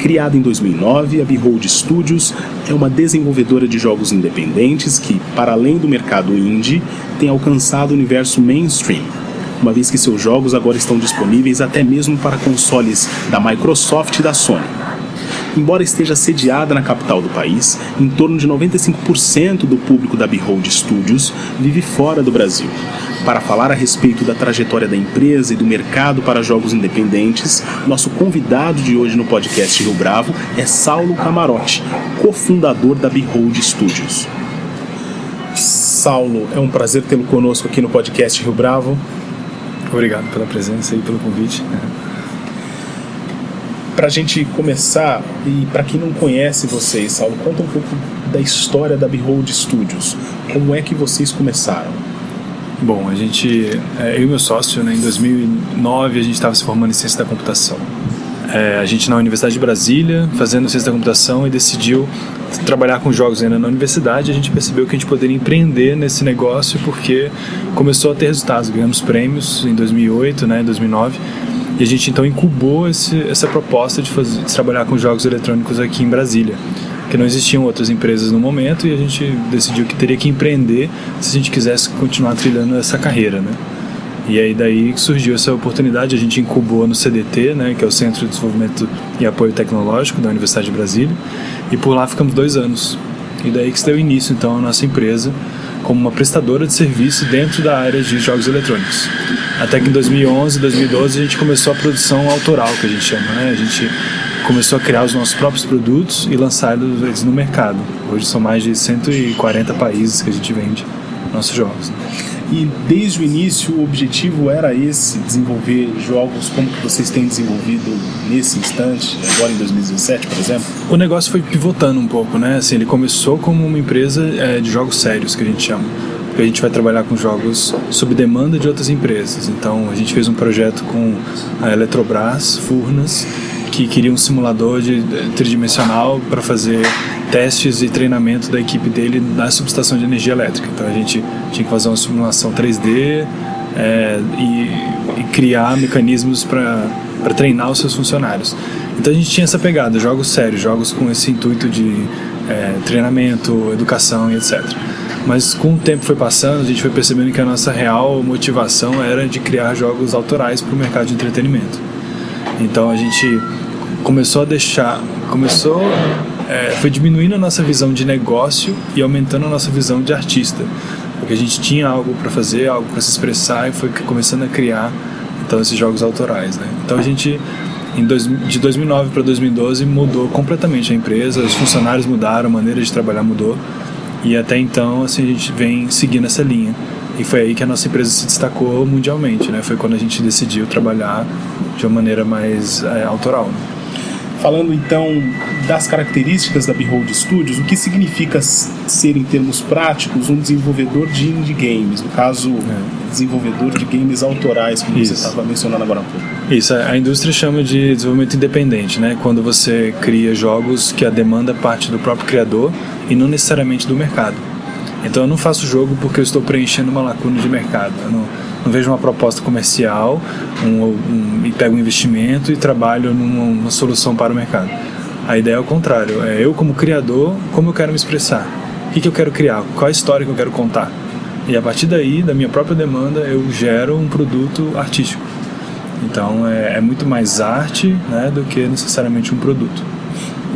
Criada em 2009, a Behold Studios é uma desenvolvedora de jogos independentes que, para além do mercado indie, tem alcançado o universo mainstream, uma vez que seus jogos agora estão disponíveis até mesmo para consoles da Microsoft e da Sony. Embora esteja sediada na capital do país, em torno de 95% do público da Behold Studios vive fora do Brasil. Para falar a respeito da trajetória da empresa e do mercado para jogos independentes, nosso convidado de hoje no podcast Rio Bravo é Saulo Camarote, cofundador da Behold Studios. Saulo, é um prazer tê-lo conosco aqui no podcast Rio Bravo. Obrigado pela presença e pelo convite para a gente começar, e para quem não conhece vocês, Saulo, conta um pouco da história da Behold Studios. Como é que vocês começaram? Bom, a gente, é, eu e meu sócio, né, em 2009 a gente estava se formando em ciência da computação. É, a gente na Universidade de Brasília, fazendo ciência da computação e decidiu trabalhar com jogos ainda na universidade, a gente percebeu que a gente poderia empreender nesse negócio porque começou a ter resultados. Ganhamos prêmios em 2008, né, 2009 e a gente então incubou esse, essa proposta de, fazer, de trabalhar com jogos eletrônicos aqui em Brasília que não existiam outras empresas no momento e a gente decidiu que teria que empreender se a gente quisesse continuar trilhando essa carreira, né? E aí daí surgiu essa oportunidade, a gente incubou no CDT, né, que é o Centro de Desenvolvimento e Apoio Tecnológico da Universidade de Brasília, e por lá ficamos dois anos. E daí que se deu início então a nossa empresa como uma prestadora de serviço dentro da área de jogos eletrônicos. Até que em 2011, 2012 a gente começou a produção autoral, que a gente chama, né? A gente começou a criar os nossos próprios produtos e lançar eles no mercado. Hoje são mais de 140 países que a gente vende nossos jogos. Né? E desde o início o objetivo era esse, desenvolver jogos como vocês têm desenvolvido nesse instante, agora em 2017, por exemplo? O negócio foi pivotando um pouco, né? Assim, ele começou como uma empresa é, de jogos sérios, que a gente chama. Porque a gente vai trabalhar com jogos sob demanda de outras empresas. Então a gente fez um projeto com a Eletrobras, Furnas, que queria um simulador de, tridimensional para fazer testes e treinamento da equipe dele na subestação de energia elétrica. Então a gente tinha que fazer uma simulação 3D é, e, e, criar mecanismos para treinar os seus funcionários. Então a gente tinha essa pegada, jogos sérios, jogos com esse intuito de é, treinamento, educação e etc. Mas com o tempo foi passando, a gente foi percebendo que a nossa real motivação era de criar jogos autorais para o mercado de entretenimento. Então a gente começou a deixar, começou, é, foi diminuindo a nossa visão de negócio e aumentando a nossa visão de artista, porque a gente tinha algo para fazer, algo para se expressar e foi começando a criar então esses jogos autorais, né? Então a gente dois, de 2009 para 2012 mudou completamente a empresa, os funcionários mudaram, a maneira de trabalhar mudou e até então assim a gente vem seguindo essa linha. E foi aí que a nossa empresa se destacou mundialmente, né? Foi quando a gente decidiu trabalhar de uma maneira mais é, autoral. Né? Falando então das características da Behold Studios, o que significa ser em termos práticos um desenvolvedor de indie games, no caso, é. desenvolvedor de games autorais, como Isso. você estava mencionando agora há pouco. Isso, a indústria chama de desenvolvimento independente, né? Quando você cria jogos que a demanda parte do próprio criador e não necessariamente do mercado. Então eu não faço jogo porque eu estou preenchendo uma lacuna de mercado. Eu não, não vejo uma proposta comercial um, um, e pego um investimento e trabalho numa, solução para o mercado. A ideia é o contrário. É eu como criador, como eu quero me expressar. O que, que eu quero criar? Qual a história que eu quero contar? E a partir daí, da minha própria demanda, eu gero um produto artístico. Então é, é muito mais arte né, do que necessariamente um produto.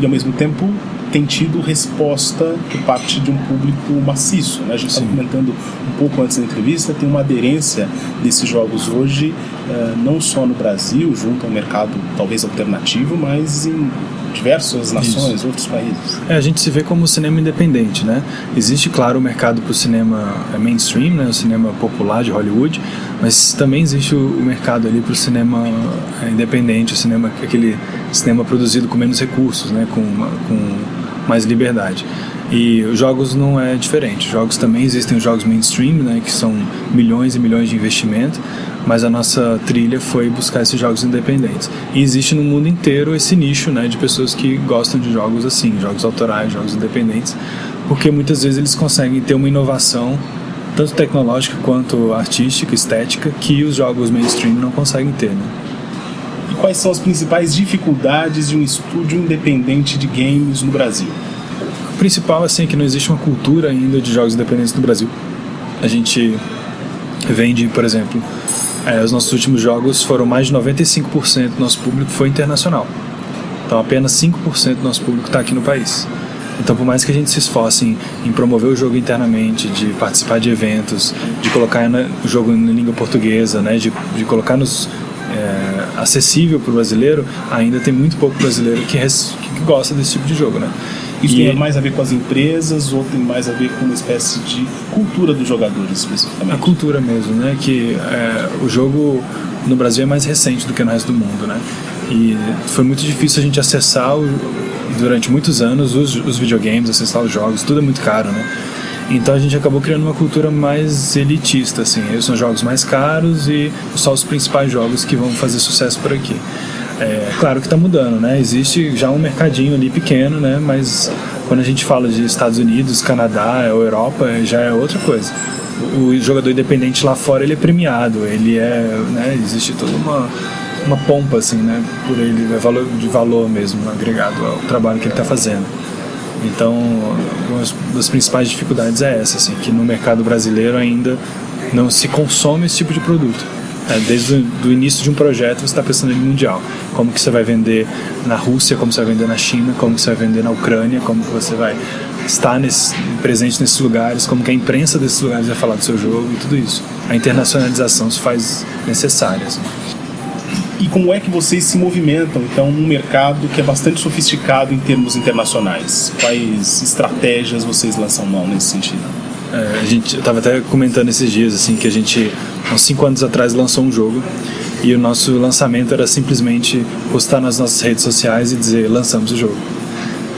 E ao mesmo tempo tem tido resposta por parte de um público maciço. Né? A gente estava comentando um pouco antes da entrevista, tem uma aderência desses jogos hoje, uh, não só no Brasil, junto ao mercado talvez alternativo, mas em diversas nações, Isso. outros países. É, a gente se vê como cinema independente, né? Existe, claro, o mercado para o cinema é, mainstream, né? o cinema popular de Hollywood, mas também existe o mercado ali para o cinema é, independente, o cinema aquele cinema produzido com menos recursos, né? Com, com mais liberdade. E os jogos não é diferente. Os jogos também existem os jogos mainstream, né, que são milhões e milhões de investimento, mas a nossa trilha foi buscar esses jogos independentes. E existe no mundo inteiro esse nicho, né, de pessoas que gostam de jogos assim, jogos autorais, jogos independentes, porque muitas vezes eles conseguem ter uma inovação tanto tecnológica quanto artística, estética, que os jogos mainstream não conseguem ter, né? Quais são as principais dificuldades de um estúdio independente de games no Brasil? O principal assim, é que não existe uma cultura ainda de jogos independentes no Brasil. A gente vende, por exemplo, é, os nossos últimos jogos foram mais de 95% do nosso público foi internacional. Então apenas 5% do nosso público está aqui no país. Então, por mais que a gente se esforce em, em promover o jogo internamente, de participar de eventos, de colocar o jogo em língua portuguesa, né, de, de colocar nos é, acessível para o brasileiro, ainda tem muito pouco brasileiro que, res, que gosta desse tipo de jogo, né? Isso e tem mais a ver com as empresas ou tem mais a ver com uma espécie de cultura dos jogadores especificamente? A cultura mesmo, né? Que é, o jogo no Brasil é mais recente do que no resto do mundo, né? E foi muito difícil a gente acessar o, durante muitos anos os, os videogames, acessar os jogos, tudo é muito caro, né? Então a gente acabou criando uma cultura mais elitista, assim. Eles são jogos mais caros e só os principais jogos que vão fazer sucesso por aqui. É, claro que está mudando, né? Existe já um mercadinho ali pequeno, né? Mas quando a gente fala de Estados Unidos, Canadá, Europa, já é outra coisa. O jogador independente lá fora ele é premiado, ele é, né? Existe toda uma uma pompa assim, né? Por ele, é valor de valor mesmo agregado ao trabalho que ele está fazendo. Então, uma das principais dificuldades é essa, assim, que no mercado brasileiro ainda não se consome esse tipo de produto. É, desde o início de um projeto você está pensando em mundial. Como que você vai vender na Rússia, como você vai vender na China, como você vai vender na Ucrânia, como que você vai estar nesse, presente nesses lugares, como que a imprensa desses lugares vai falar do seu jogo e tudo isso. A internacionalização se faz necessária. Assim como é que vocês se movimentam então num mercado que é bastante sofisticado em termos internacionais? Quais estratégias vocês lançam mão nesse sentido? É, a gente estava até comentando esses dias assim que a gente há cinco anos atrás lançou um jogo e o nosso lançamento era simplesmente postar nas nossas redes sociais e dizer lançamos o jogo.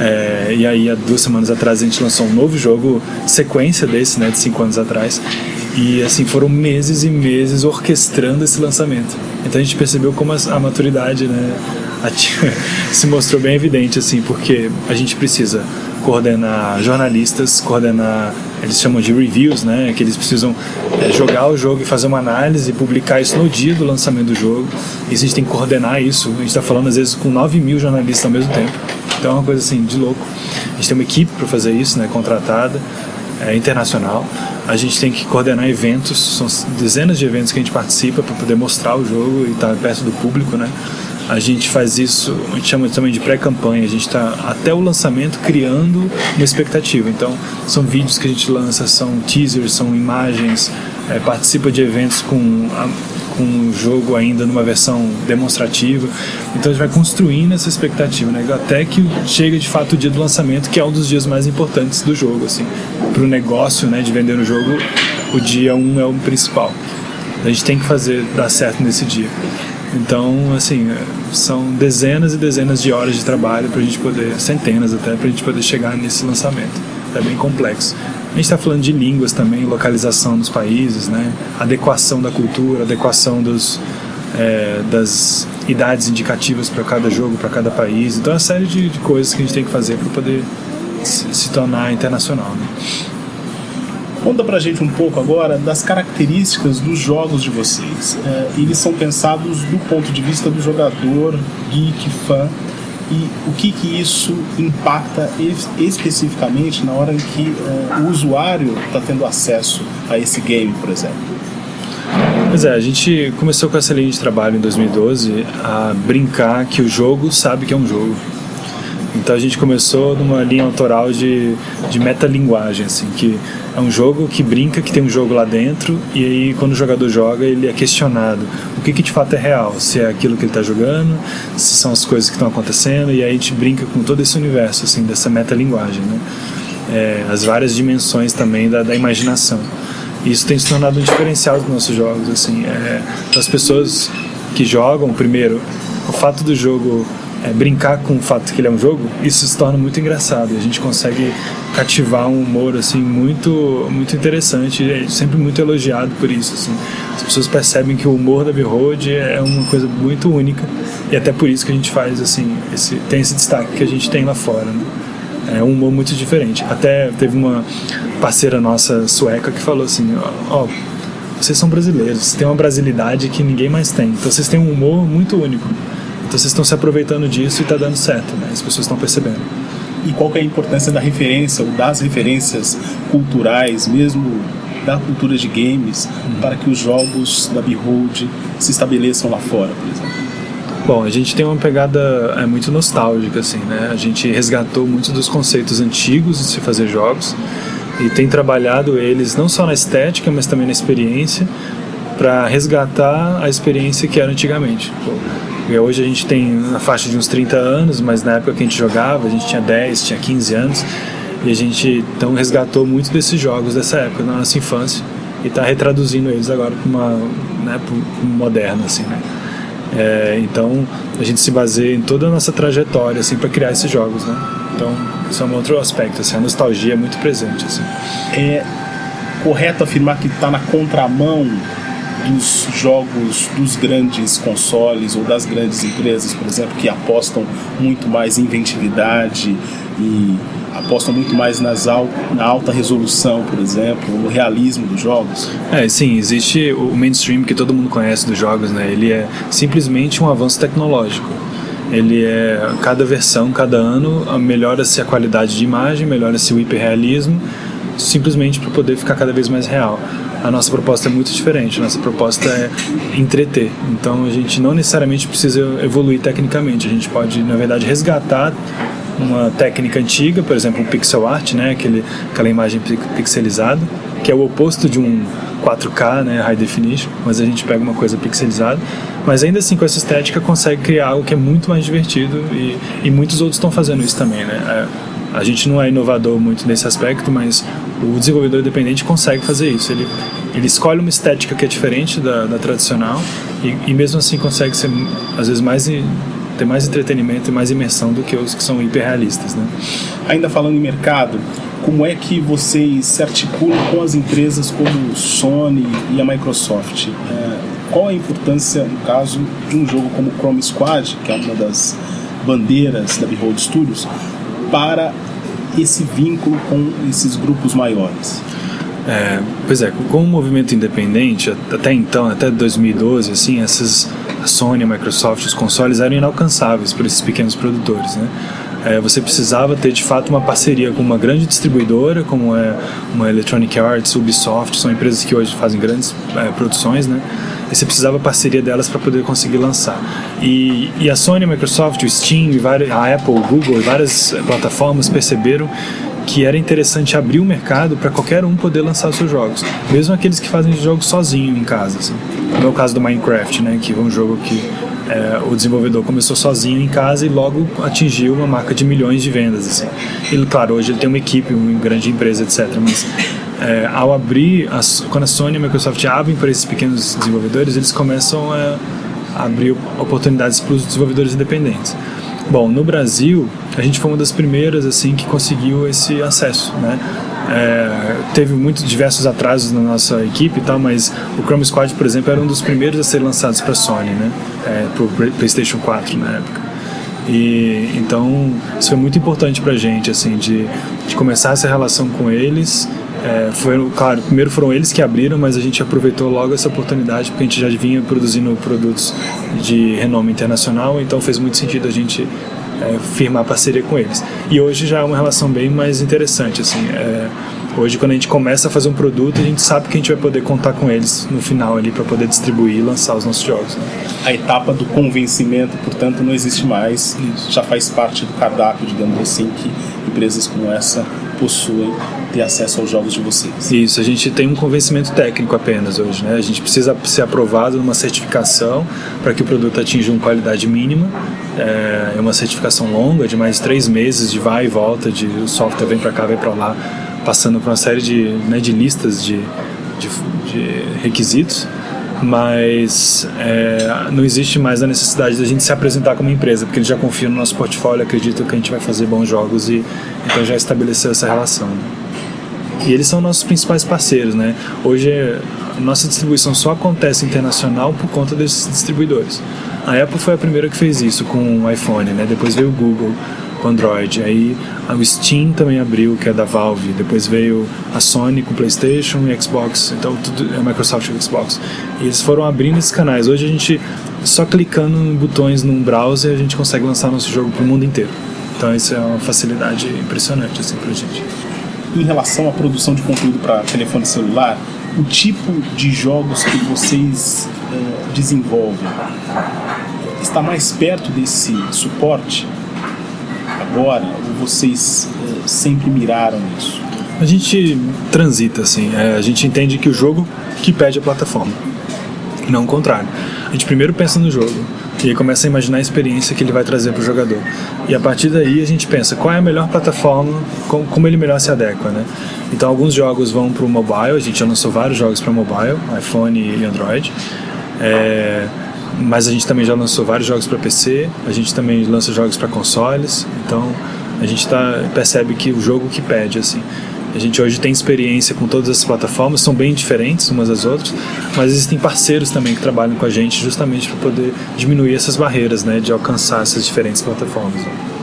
É, e aí há duas semanas atrás a gente lançou um novo jogo, sequência desse, né, de cinco anos atrás. E assim foram meses e meses orquestrando esse lançamento. Então a gente percebeu como a, maturidade, né, se mostrou bem evidente assim, porque a gente precisa coordenar jornalistas, coordenar, eles chamam de reviews, né, que eles precisam é, jogar o jogo e fazer uma análise e publicar isso no dia do lançamento do jogo. E a gente tem que coordenar isso. A gente está falando às vezes com 9 mil jornalistas ao mesmo tempo. Então é uma coisa assim de louco. A gente tem uma equipe para fazer isso, né, contratada, é, internacional. A gente tem que coordenar eventos, são dezenas de eventos que a gente participa para poder mostrar o jogo e estar tá perto do público, né? A gente faz isso, a gente chama também de pré-campanha. A gente está até o lançamento criando uma expectativa. Então, são vídeos que a gente lança, são teasers, são imagens, é, participa de eventos com com o jogo ainda numa versão demonstrativa. Então a gente vai construindo essa expectativa, né? Até que chega de fato o dia do lançamento, que é um dos dias mais importantes do jogo, assim. Para o negócio, né, de vender o jogo, o dia 1 um é o principal. A gente tem que fazer dar certo nesse dia. Então, assim, são dezenas e dezenas de horas de trabalho para a gente poder, centenas até, para a gente poder chegar nesse lançamento. É bem complexo. A gente está falando de línguas também, localização dos países, né? adequação da cultura, adequação dos, é, das idades indicativas para cada jogo, para cada país. Então, é uma série de, de, coisas que a gente tem que fazer para poder se, tornar internacional. Né? Conta pra gente um pouco agora das características dos jogos de vocês. É, eles são pensados do ponto de vista do jogador, geek, fã e o que, que isso impacta especificamente na hora em que uh, o usuário está tendo acesso a esse game, por exemplo. Pois é, a gente começou com essa linha de trabalho em 2012 a brincar que o jogo sabe que é um jogo. Então a gente começou numa linha autoral de, de metalinguagem, assim, que é um jogo que brinca que tem um jogo lá dentro e aí quando o jogador joga ele é questionado o que, que de fato é real, se é aquilo que ele está jogando, se são as coisas que estão acontecendo e aí a gente brinca com todo esse universo, assim, dessa metalinguagem, né? É, as várias dimensões também da, da imaginação. E isso tem se tornado um diferencial dos nossos jogos, assim, é, as pessoas que jogam, primeiro, o fato do jogo é, brincar com o fato que ele é um jogo, isso se torna muito engraçado. A gente consegue cativar um humor assim muito muito interessante, é sempre muito elogiado por isso. Assim. As pessoas percebem que o humor da Behold é uma coisa muito única e até por isso que a gente faz assim, esse, tem esse destaque que a gente tem lá fora. Né? É um humor muito diferente. Até teve uma parceira nossa sueca que falou assim, ó, vocês são brasileiros, vocês têm uma brasilidade que ninguém mais tem. Então vocês têm um humor muito único. Então vocês estão se aproveitando disso e está dando certo, né? As pessoas estão percebendo. E qual é a importância da referência ou das referências culturais, mesmo da cultura de games, uhum. para que os jogos da Behold se estabeleçam lá fora, por exemplo? Bom, a gente tem uma pegada é, muito nostálgica, assim, né? A gente resgatou muitos dos conceitos antigos de se fazer jogos e tem trabalhado eles não só na estética, mas também na experiência, para resgatar a experiência que era antigamente. E hoje a gente tem na faixa de uns 30 anos, mas na época que a gente jogava, a gente tinha 10, tinha 15 anos, e a gente então resgatou muito desses jogos dessa época, na nossa infância, e está retraduzindo eles agora para uma né, moderna, assim, né? É, então a gente se baseia em toda a nossa trajetória assim para criar esses jogos, né? Então isso é um outro aspecto, assim, a nostalgia é muito presente, assim. É correto afirmar que está na contramão dos jogos dos grandes consoles ou das grandes empresas, por exemplo, que apostam muito mais em inventividade e apostam muito mais nas al na alta resolução, por exemplo, no realismo dos jogos? É, sim, existe o mainstream que todo mundo conhece dos jogos, né? Ele é simplesmente um avanço tecnológico. Ele é cada versão, cada ano melhora-se a qualidade de imagem, melhora-se o hiperrealismo, simplesmente para poder ficar cada vez mais real a nossa proposta é muito diferente. Nossa proposta é entreter. Então a gente não necessariamente precisa evoluir tecnicamente. A gente pode, na verdade, resgatar uma técnica antiga, por exemplo, o pixel art, né, aquele, aquela imagem pixelizada, que é o oposto de um 4K, né, high definition, mas a gente pega uma coisa pixelizada, mas ainda assim com essa estética consegue criar algo que é muito mais divertido e, e muitos outros estão fazendo isso também, né? É, a gente não é inovador muito nesse aspecto, mas o desenvolvedor independente consegue fazer isso. Ele, ele escolhe uma estética que é diferente da, da tradicional e, e, mesmo assim consegue ser, às vezes, mais ter mais entretenimento e mais imersão do que os que são hiperrealistas. Né? Ainda falando em mercado, como é que vocês se articulam com as empresas como Sony e a Microsoft? É, qual a importância, no caso, de um jogo como Chrome Squad, que é uma das bandeiras da Behold Studios, para esse vínculo com esses grupos maiores? É, pois é, com o movimento independente, até então, até 2012, assim, essas a Sony, a Microsoft, os consoles eram inalcançáveis por esses pequenos produtores, né? É, você precisava ter de fato uma parceria com uma grande distribuidora, como é uma Electronic Arts, Ubisoft, são empresas que hoje fazem grandes é, produções, né? E você precisava parceria delas para poder conseguir lançar. E, e, a Sony, a Microsoft, o Steam, a Apple, o Google e várias plataformas perceberam que era interessante abrir o mercado para qualquer um poder lançar seus jogos, mesmo aqueles que fazem jogos sozinho em casa. Assim. No é o caso do Minecraft, né, que é um jogo que é, o desenvolvedor começou sozinho em casa e logo atingiu uma marca de milhões de vendas. Assim. Ele, claro, hoje ele tem uma equipe, uma grande empresa, etc. Mas é, ao abrir, as, quando a Sony e a Microsoft abrem para esses pequenos desenvolvedores, eles começam a abrir oportunidades para os desenvolvedores independentes. Bom, no Brasil, a gente foi uma das primeiras assim que conseguiu esse acesso, né? É, teve muitos diversos atrasos na nossa equipe e tal, mas o Chrome Squad, por exemplo, era um dos primeiros a ser lançados para Sony, né? É, para o PlayStation 4 na época. E então isso foi muito importante para gente, assim, de, de começar essa relação com eles é, foi, claro, primeiro foram eles que abriram, mas a gente aproveitou logo essa oportunidade porque a gente já vinha produzindo produtos de renome internacional, então fez muito sentido a gente é, firmar parceria com eles. E hoje já é uma relação bem mais interessante, assim. É, hoje quando a gente começa a fazer um produto, a gente sabe que a gente vai poder contar com eles no final ali para poder distribuir e lançar os nossos jogos. Né? A etapa do convencimento, portanto, não existe mais. Já faz parte do cardápio, digamos assim, que empresas como essa possuem ter acesso aos jogos de vocês. Isso, a gente tem um convencimento técnico apenas hoje, né? A gente precisa ser aprovado numa certificação para que o produto atinja uma qualidade mínima. É, é uma certificação longa, de mais de três meses, de vai e volta, de o software vem para cá, vem para lá, passando por uma série de, né, de listas de, de, de requisitos. Mas é, não existe mais a necessidade da gente se apresentar como empresa, porque eles já confiam no nosso portfólio, acreditam que a gente vai fazer bons jogos e então já estabeleceu essa relação. E eles são nossos principais parceiros, né? Hoje nossa distribuição só acontece internacional por conta desses distribuidores. A Apple foi a primeira que fez isso com o iPhone, né? Depois veio o Google com Android. Aí o Steam também abriu, que é da Valve. Depois veio a Sony com PlayStation e Xbox. Então tudo é Microsoft e Xbox. E eles foram abrindo esses canais. Hoje a gente só clicando em botões num browser a gente consegue lançar nosso jogo para o mundo inteiro. Então isso é uma facilidade impressionante assim pra gente. Em relação à produção de conteúdo para telefone celular, o tipo de jogos que vocês uh, desenvolvem está mais perto desse suporte agora ou vocês uh, sempre miraram isso? A gente transita assim, é, a gente entende que o jogo que pede a plataforma, não o contrário. A gente primeiro pensa no jogo e começa a imaginar a experiência que ele vai trazer para o jogador. E a partir daí a gente pensa qual é a melhor plataforma, como ele melhor se adequa, né? Então alguns jogos vão para o mobile, a gente já lançou vários jogos para mobile, iPhone e Android. É, mas a gente também já lançou vários jogos para PC, a gente também lança jogos para consoles, então a gente tá, percebe que o jogo que pede assim. A gente hoje tem experiência com todas as plataformas, são bem diferentes umas das outras, mas existem parceiros também que trabalham com a gente justamente para poder diminuir essas barreiras, né, de alcançar essas diferentes plataformas. Né.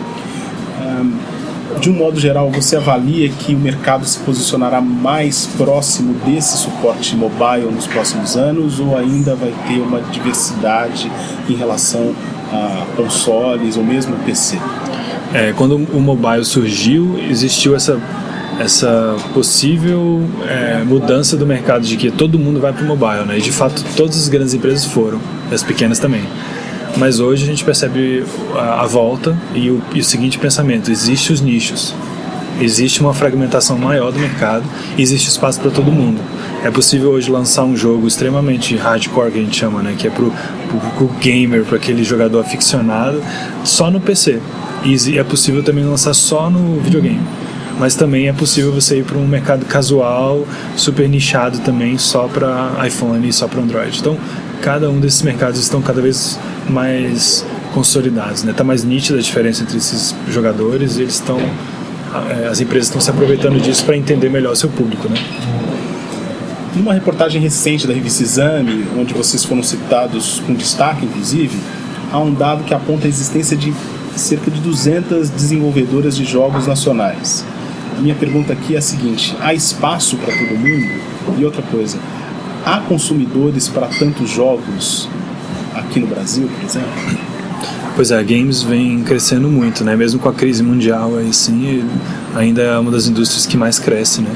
De um modo geral, você avalia que o mercado se posicionará mais próximo desse suporte mobile nos próximos anos ou ainda vai ter uma diversidade em relação a consoles ou mesmo PC? É, quando o mobile surgiu, existiu essa essa possível é, mudança do mercado de que todo mundo vai para o mobile, né? E de fato todas as grandes empresas foram, as pequenas também. Mas hoje a gente percebe a, a volta e o, e o seguinte pensamento: existe os nichos, existe uma fragmentação maior do mercado, existe espaço para todo mundo. É possível hoje lançar um jogo extremamente hardcore que a gente chama, né? Que é para o gamer, para aquele jogador aficionado, só no PC. E é possível também lançar só no videogame mas também é possível você ir para um mercado casual, super nichado também, só para iPhone e só para Android. Então, cada um desses mercados estão cada vez mais consolidados, né? Tá mais nítida a diferença entre esses jogadores e eles estão eh, as empresas estão se aproveitando disso para entender melhor o seu público, né? Numa reportagem recente da revista Exame, onde vocês foram citados com destaque, inclusive, há um dado que aponta a existência de cerca de 200 desenvolvedoras de jogos nacionais. A minha pergunta aqui é a seguinte: há espaço para todo mundo? E outra coisa, há consumidores para tantos jogos aqui no Brasil, por exemplo? Pois é, games vem crescendo muito, né? Mesmo com a crise mundial, aí sim, ainda é uma das indústrias que mais cresce, né?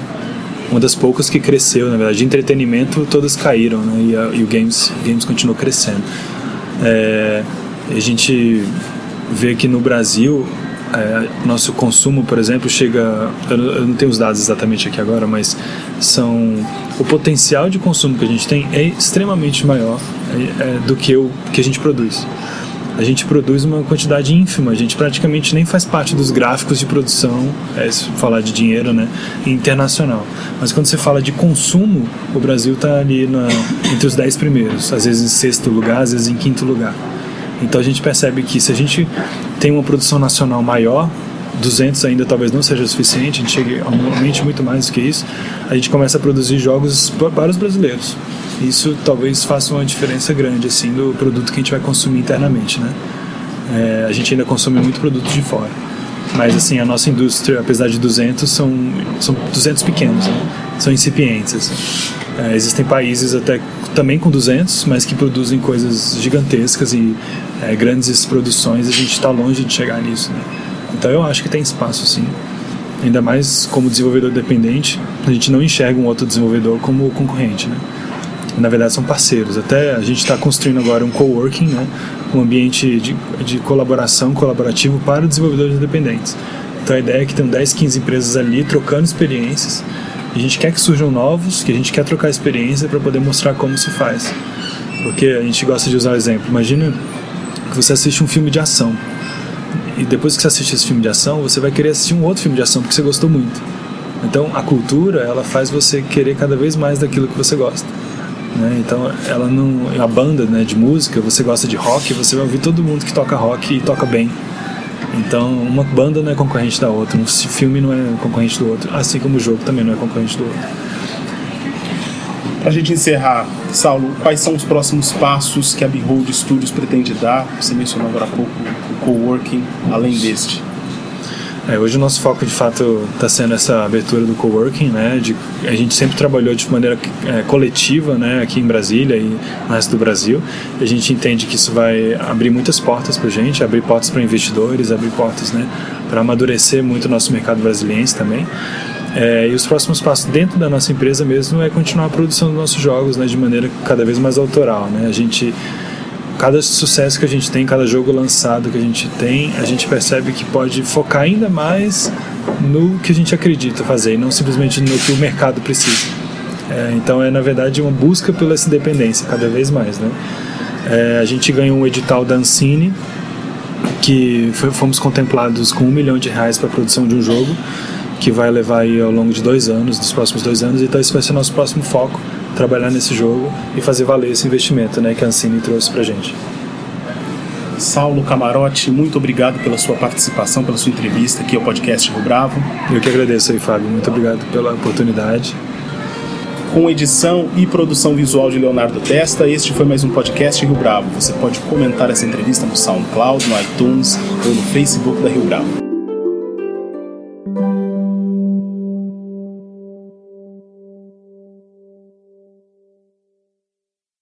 Uma das poucas que cresceu, na verdade. De entretenimento, todas caíram, né? E, a, e o games, games continuou crescendo. É, a gente vê que no Brasil é, nosso consumo, por exemplo, chega. Eu, não tenho os dados exatamente aqui agora, mas são o potencial de consumo que a gente tem é extremamente maior é, é, do que o que a gente produz. A gente produz uma quantidade ínfima, a gente praticamente nem faz parte dos gráficos de produção, é, falar de dinheiro, né, internacional. Mas quando você fala de consumo, o Brasil está ali na, entre os dez primeiros, às vezes em sexto lugar, às vezes em quinto lugar. Então a gente percebe que se a gente tem uma produção nacional maior, 200 ainda talvez não seja suficiente, a gente chega aumente muito mais do que isso, a gente começa a produzir jogos para os brasileiros. Isso talvez faça uma diferença grande assim do produto que a gente vai consumir internamente, né? É, a gente ainda consome muito produto de fora. Mas assim, a nossa indústria, apesar de 200, são, são 200 pequenos, né? são incipientes. Assim. É, existem países até também com 200, mas que produzem coisas gigantescas e é, grandes produções. A gente está longe de chegar nisso. Né? Então eu acho que tem espaço sim. Ainda mais como desenvolvedor dependente, a gente não enxerga um outro desenvolvedor como concorrente. Né? Na verdade, são parceiros. Até a gente está construindo agora um coworking, né? um ambiente de, de colaboração colaborativo para desenvolvedores independentes. Então a ideia é que tem 10, 15 empresas ali trocando experiências a gente quer que surjam novos, que a gente quer trocar experiência para poder mostrar como se faz. Porque a gente gosta de usar o exemplo. Imagina que você assiste um filme de ação. E depois que você assiste esse filme de ação, você vai querer assistir um outro filme de ação porque você gostou muito. Então, a cultura, ela faz você querer cada vez mais daquilo que você gosta. Né? Então, ela não, a banda né, de música, você gosta de rock, você vai ouvir todo mundo que toca rock e toca bem. Então, uma banda não é concorrente da outra, um filme não é concorrente do outro, assim como o jogo também não é concorrente do outro. Para a gente encerrar, Saulo, quais são os próximos passos que a Behold Studios pretende dar? Você mencionou agora há pouco o coworking, além deste. É, hoje o nosso foco de fato está sendo essa abertura do coworking, né? De, a gente sempre trabalhou de maneira é, coletiva, né? Aqui em Brasília e no resto do Brasil. A gente entende que isso vai abrir muitas portas para a gente, abrir portas para investidores, abrir portas, né? Para amadurecer muito o nosso mercado brasileiro também. É, e os próximos passos dentro da nossa empresa mesmo é continuar a produção dos nossos jogos, né? De maneira cada vez mais autoral, né? A gente cada sucesso que a gente tem, cada jogo lançado que a gente tem, a gente percebe que pode focar ainda mais no que a gente acredita fazer e não simplesmente no que o mercado precisa. É, então é na verdade uma busca pela essa independência cada vez mais, né? É, a gente ganhou um edital da Ancine que fomos contemplados com um milhão de reais para a produção de um jogo que vai levar aí ao longo de dois anos, dos próximos dois anos. Então esse vai ser o nosso próximo foco trabalhar nesse jogo e fazer valer esse investimento né, que a Ancine trouxe para gente. Saulo Camarote, muito obrigado pela sua participação, pela sua entrevista aqui ao podcast Rio Bravo. Eu que agradeço aí, Fábio. Muito obrigado pela oportunidade. Com edição e produção visual de Leonardo Testa, este foi mais um podcast Rio Bravo. Você pode comentar essa entrevista no SoundCloud, no iTunes ou no Facebook da Rio Bravo.